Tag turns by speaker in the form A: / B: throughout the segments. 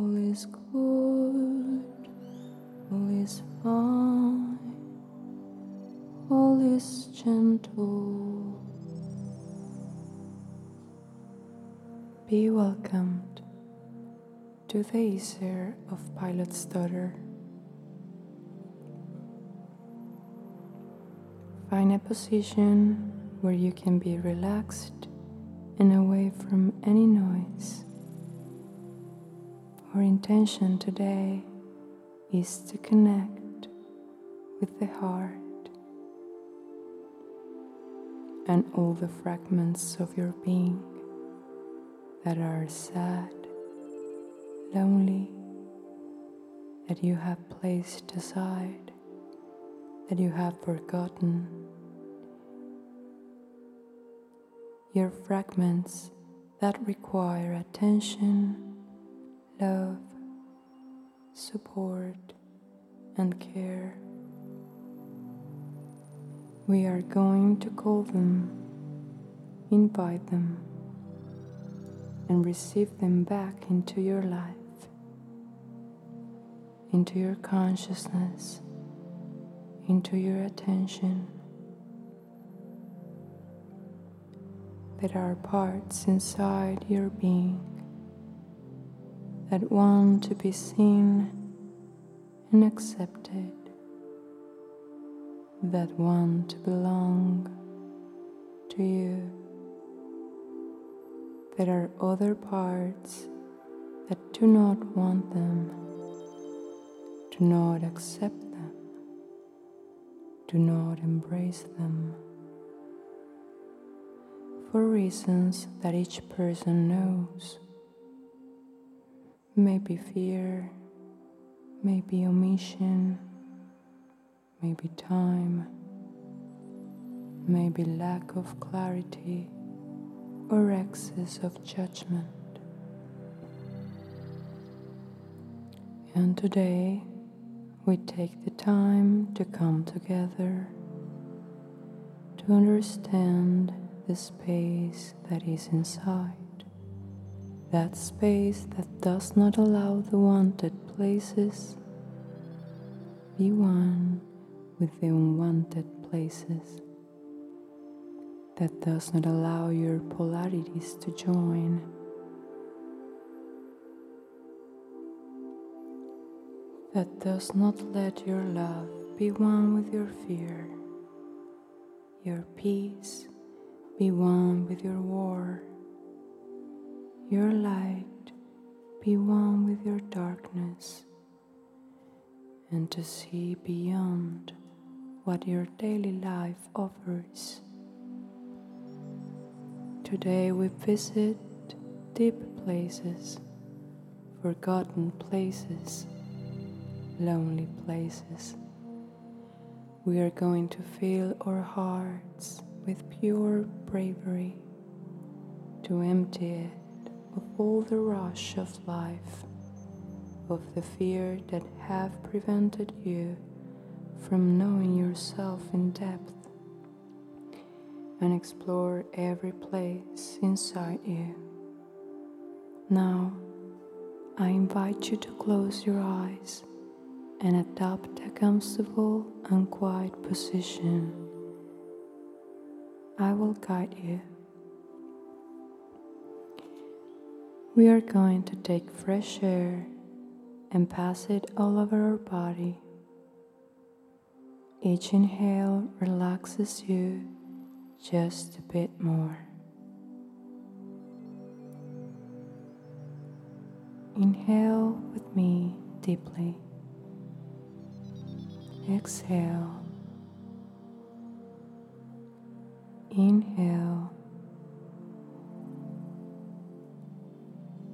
A: All is good, all is fine, all is gentle. Be welcomed to the Aesir of Pilot's Daughter. Find a position where you can be relaxed and away from any noise. Our intention today is to connect with the heart and all the fragments of your being that are sad, lonely, that you have placed aside, that you have forgotten. Your fragments that require attention, love, support, and care. We are going to call them, invite them, and receive them back into your life, into your consciousness, into your attention. There are parts inside your being that want to be seen and accepted that want to belong to you. There are other parts that do not want them, do not accept them, do not embrace them. For reasons that each person knows. Maybe fear, maybe omission maybe time, maybe lack of clarity or excess of judgment. And today we take the time to come together to understand the space that is inside. That space that does not allow the wanted places be one with the unwanted places. That does not allow your polarities to join. That does not let your love be one with your fear, your peace be one with your war, your light be one with your darkness, and to see beyond what your daily life offers. Today we visit deep places, forgotten places, lonely places. We are going to fill our hearts with pure bravery to empty it of all the rush of life, of the fear that have prevented you from knowing yourself in depth and explore every place inside you. Now, I invite you to close your eyes and adopt a comfortable and quiet position. I will guide you. We are going to take fresh air and pass it all over our body. Each inhale relaxes you just a bit more. Inhale with me deeply. Exhale. Inhale.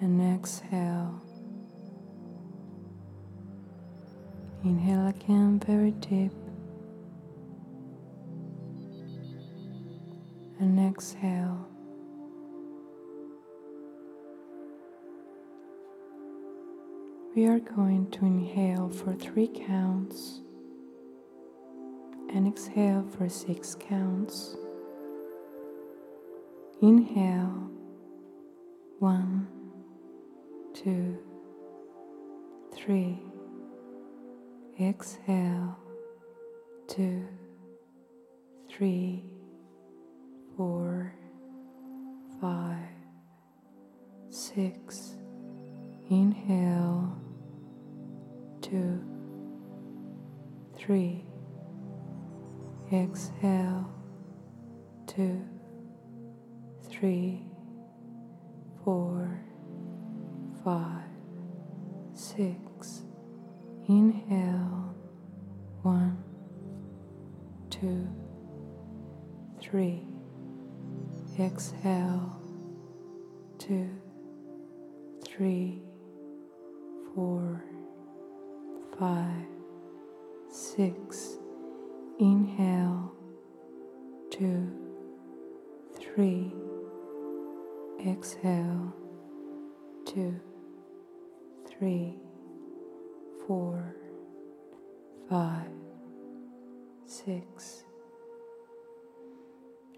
A: And exhale. Inhale again very deep. and exhale. We are going to inhale for three counts and exhale for six counts. Inhale one, two, three. Exhale, two, three, four, five, six. Inhale, two, three. Exhale, two, three, four, five, six. Inhale, one, two, three. Exhale, two, three, four, five, six. Inhale, two, three. Exhale, two, three, four, five, six.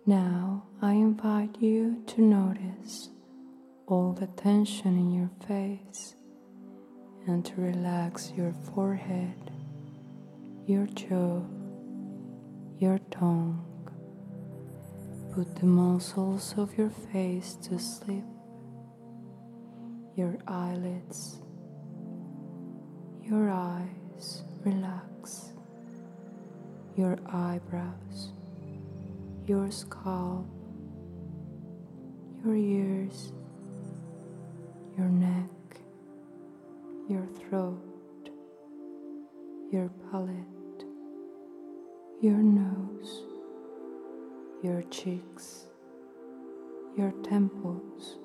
A: Now I invite you to notice all the tension in your face and to relax your forehead, your jaw, your tongue. Put the muscles of your face to sleep, your eyelids, your eyes relax, your eyebrows, your scalp, your ears, your neck, your throat, your palate, your nose, your cheeks, your temples.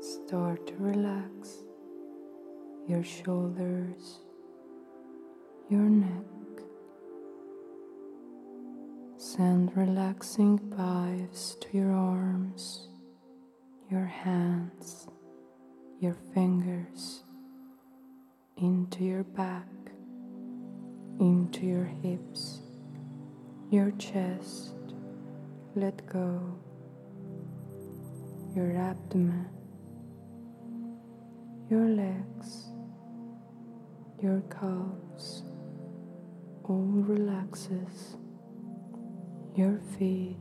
A: Start to relax your shoulders, your neck. Send relaxing vibes to your arms, your hands, your fingers, into your back, into your hips, your chest. Let go your abdomen, your legs, your calves, all relaxes, your feet,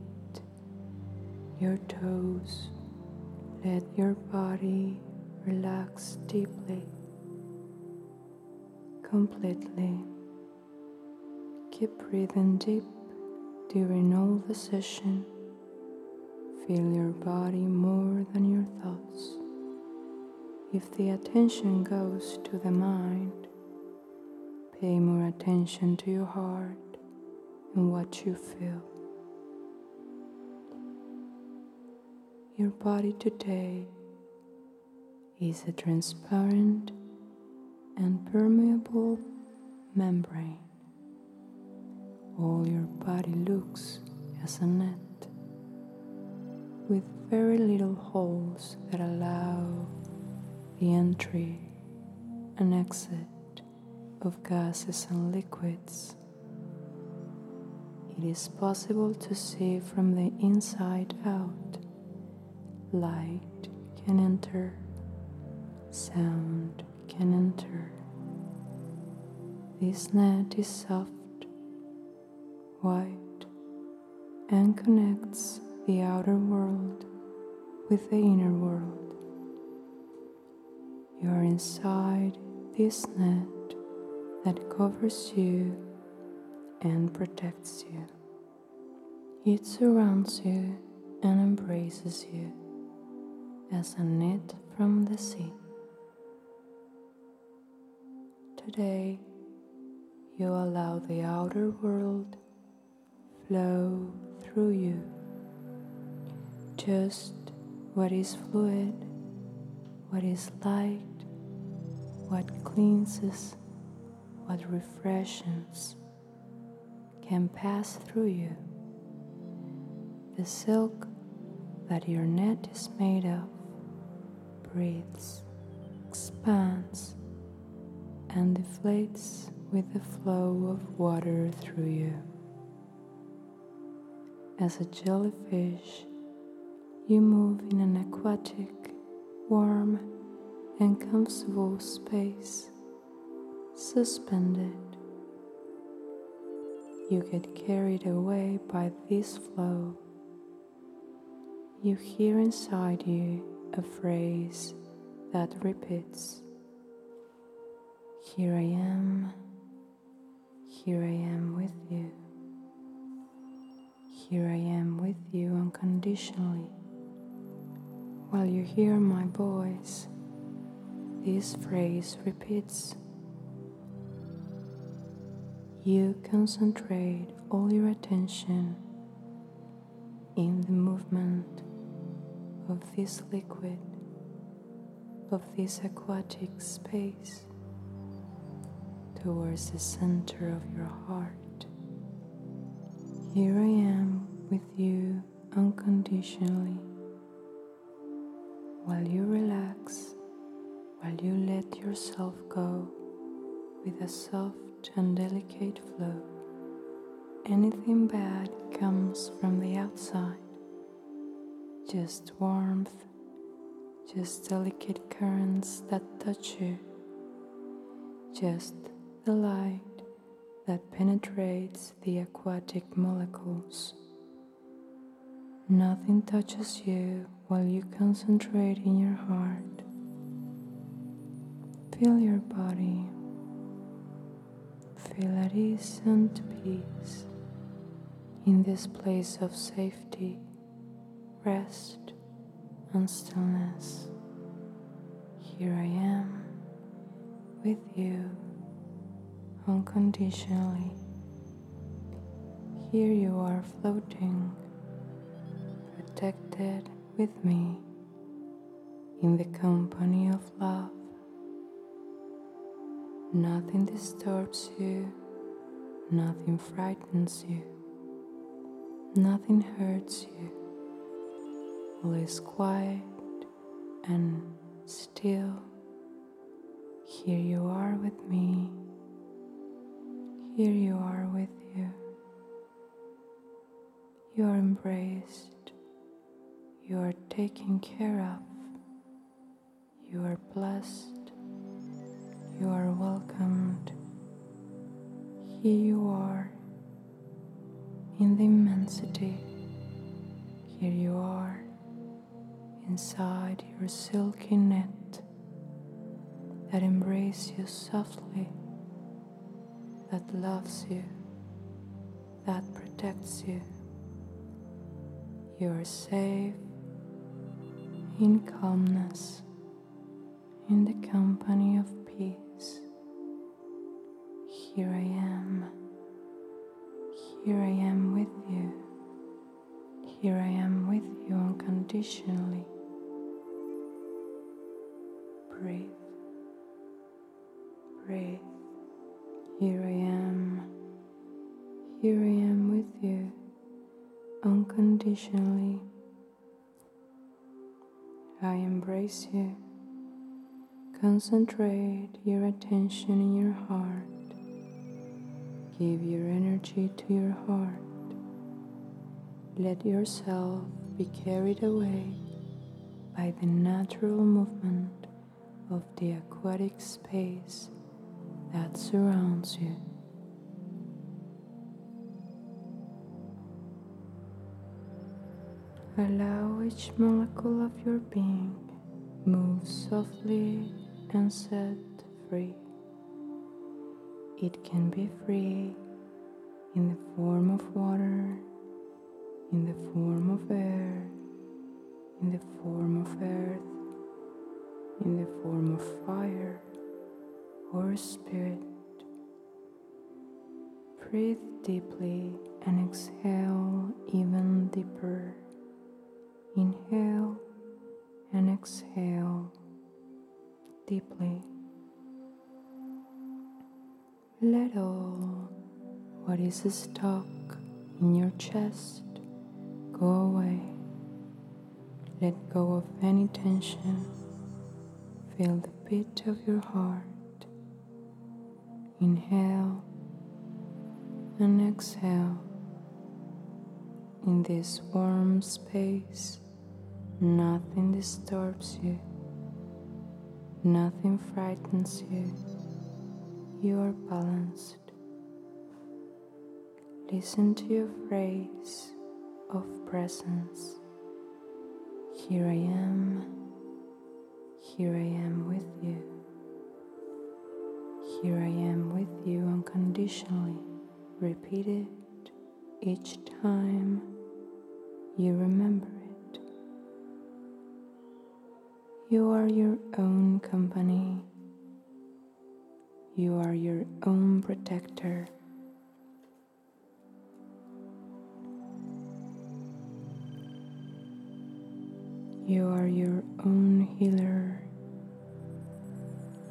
A: your toes. Let your body relax deeply, completely. Keep breathing deep during all the session. Feel your body more than your thoughts. If the attention goes to the mind, pay more attention to your heart and what you feel. Your body today is a transparent and permeable membrane. All your body looks as a net with very little holes that allow the entry and exit of gases and liquids. It is possible to see from the inside out. Light can enter, sound can enter. This net is soft, white, and connects the outer world with the inner world. You are inside this net that covers you and protects you. It surrounds you and embraces you as a net from the sea. Today, you allow the outer world flow through you. Just what is fluid, what is light, what cleanses, what refreshes can pass through you. The silk that your net is made of breathes, expands, and deflates with the flow of water through you. As a jellyfish, you move in an aquatic, warm, and comfortable space suspended. You get carried away by this flow. You hear inside you a phrase that repeats Here I am, here I am with you. Here I am with you unconditionally. While you hear my voice, this phrase repeats. You concentrate all your attention in the movement of this liquid, of this aquatic space, towards the center of your heart. Here I am with you unconditionally. While you relax, while you let yourself go with a soft and delicate flow, anything bad comes from the outside. Just warmth, just delicate currents that touch you, just the light that penetrates the aquatic molecules. Nothing touches you while you concentrate in your heart. Feel your body. Feel at ease and peace in this place of safety, rest, and stillness. Here I am with you unconditionally. Here you are floating, protected with me in the company of love. Nothing disturbs you, nothing frightens you, nothing hurts you. All is quiet and still. Here you are with me here you are with you. You are embraced. You are taken care of. You are blessed. You are welcomed. Here you are in the immensity. Here you are inside your silky net that embraces you softly that loves you, that protects you. You are safe in calmness, in the company of. Here I am. Here I am with you. Here I am with you unconditionally. Breathe. Breathe. Here I am. Here I am with you unconditionally. I embrace you. Concentrate your attention in your heart. Give your energy to your heart. Let yourself be carried away by the natural movement of the aquatic space that surrounds you. Allow each molecule of your being move softly and set free. It can be free in the form of water, in the form of air, in the form of earth, in the form of fire or spirit. Breathe deeply and exhale even deeper. Inhale and exhale deeply. Let all what is stuck in your chest go away. Let go of any tension. Feel the beat of your heart. Inhale and exhale. In this warm space, nothing disturbs you, nothing frightens you. You are balanced. Listen to your phrase of presence. Here I am, here I am with you. Here I am with you unconditionally. Repeat it each time you remember it. You are your own company. You are your own protector. You are your own healer.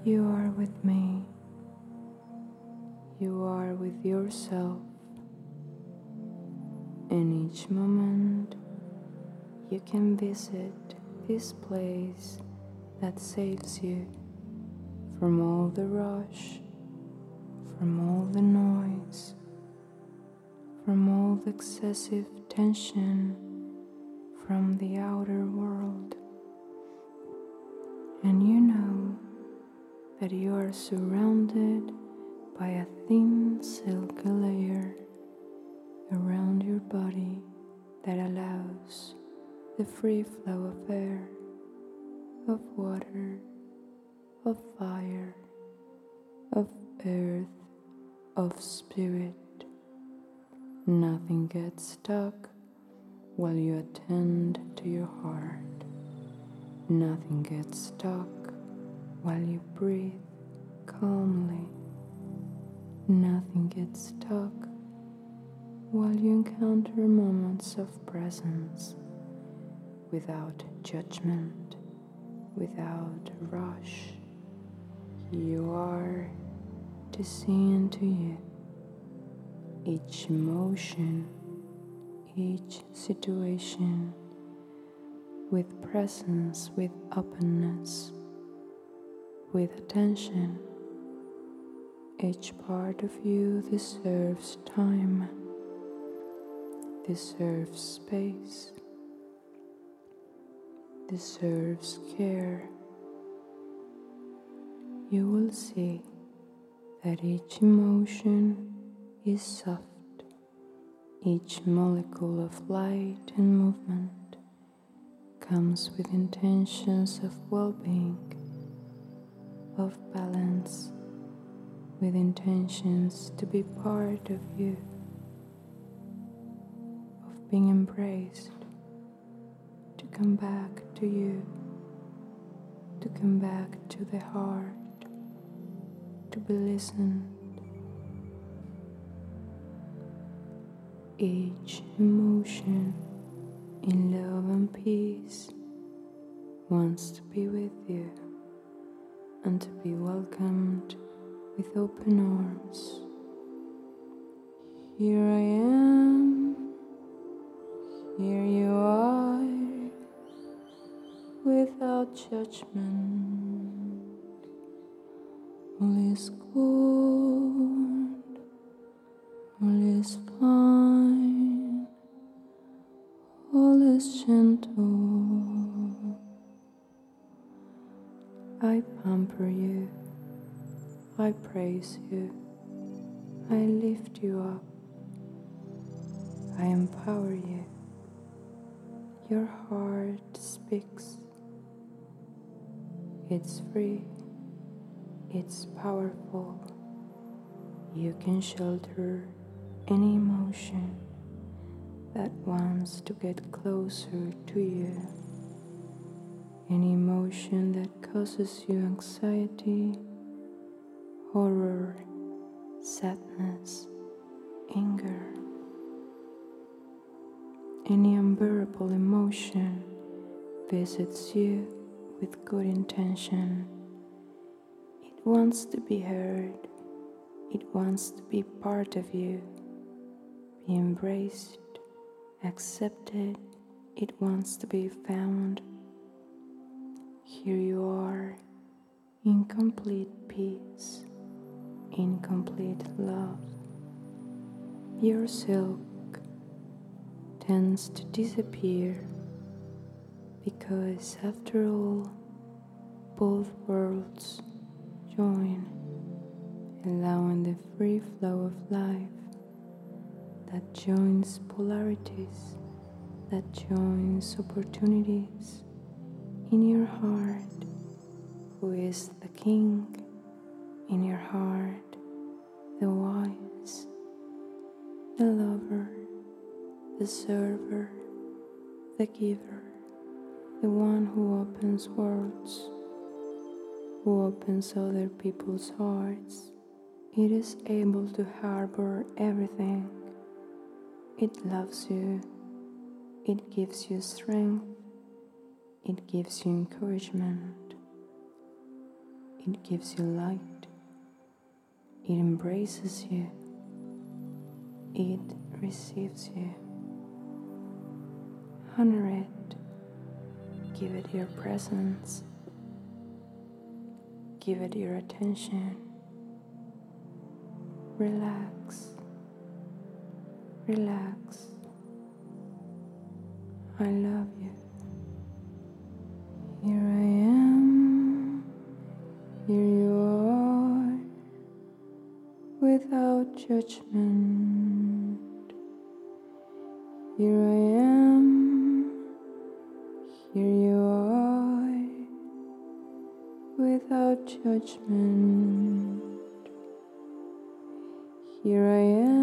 A: You are with me. You are with yourself. In each moment, you can visit this place that saves you from all the rush, from all the noise, from all the excessive tension from the outer world. And you know that you are surrounded by a thin silky layer around your body that allows the free flow of air, of water, of fire, of earth, of spirit. Nothing gets stuck while you attend to your heart. Nothing gets stuck while you breathe calmly. Nothing gets stuck while you encounter moments of presence without judgment, without rush. You are to see into you each emotion, each situation with presence, with openness, with attention. Each part of you deserves time, deserves space, deserves care. You will see that each emotion is soft, each molecule of light and movement comes with intentions of well being, of balance with intentions to be part of you, of being embraced, to come back to you, to come back to the heart, to be listened. Each emotion in love and peace wants to be with you and to be welcomed with open arms. Here I am, here you are, without judgment. All is good, all is fine, all is gentle. I pamper you. I praise you. I lift you up. I empower you. Your heart speaks. It's free. It's powerful. You can shelter any emotion that wants to get closer to you. Any emotion that causes you anxiety horror, sadness, anger, any unbearable emotion visits you with good intention. It wants to be heard, it wants to be part of you, be embraced, accepted, it wants to be found. Here you are in complete peace in complete love. Your silk tends to disappear because, after all, both worlds join allowing the free flow of life that joins polarities, that joins opportunities in your heart, who is the King in your heart, the wise, the lover, the server, the giver, the one who opens worlds, who opens other people's hearts. It is able to harbor everything. It loves you. It gives you strength. It gives you encouragement. It gives you light. It embraces you. It receives you. Honor it. Give it your presence. Give it your attention. Relax. Relax. I love you. Here I am. Here you are. Without judgment. Here I am. Judgment. Here I am.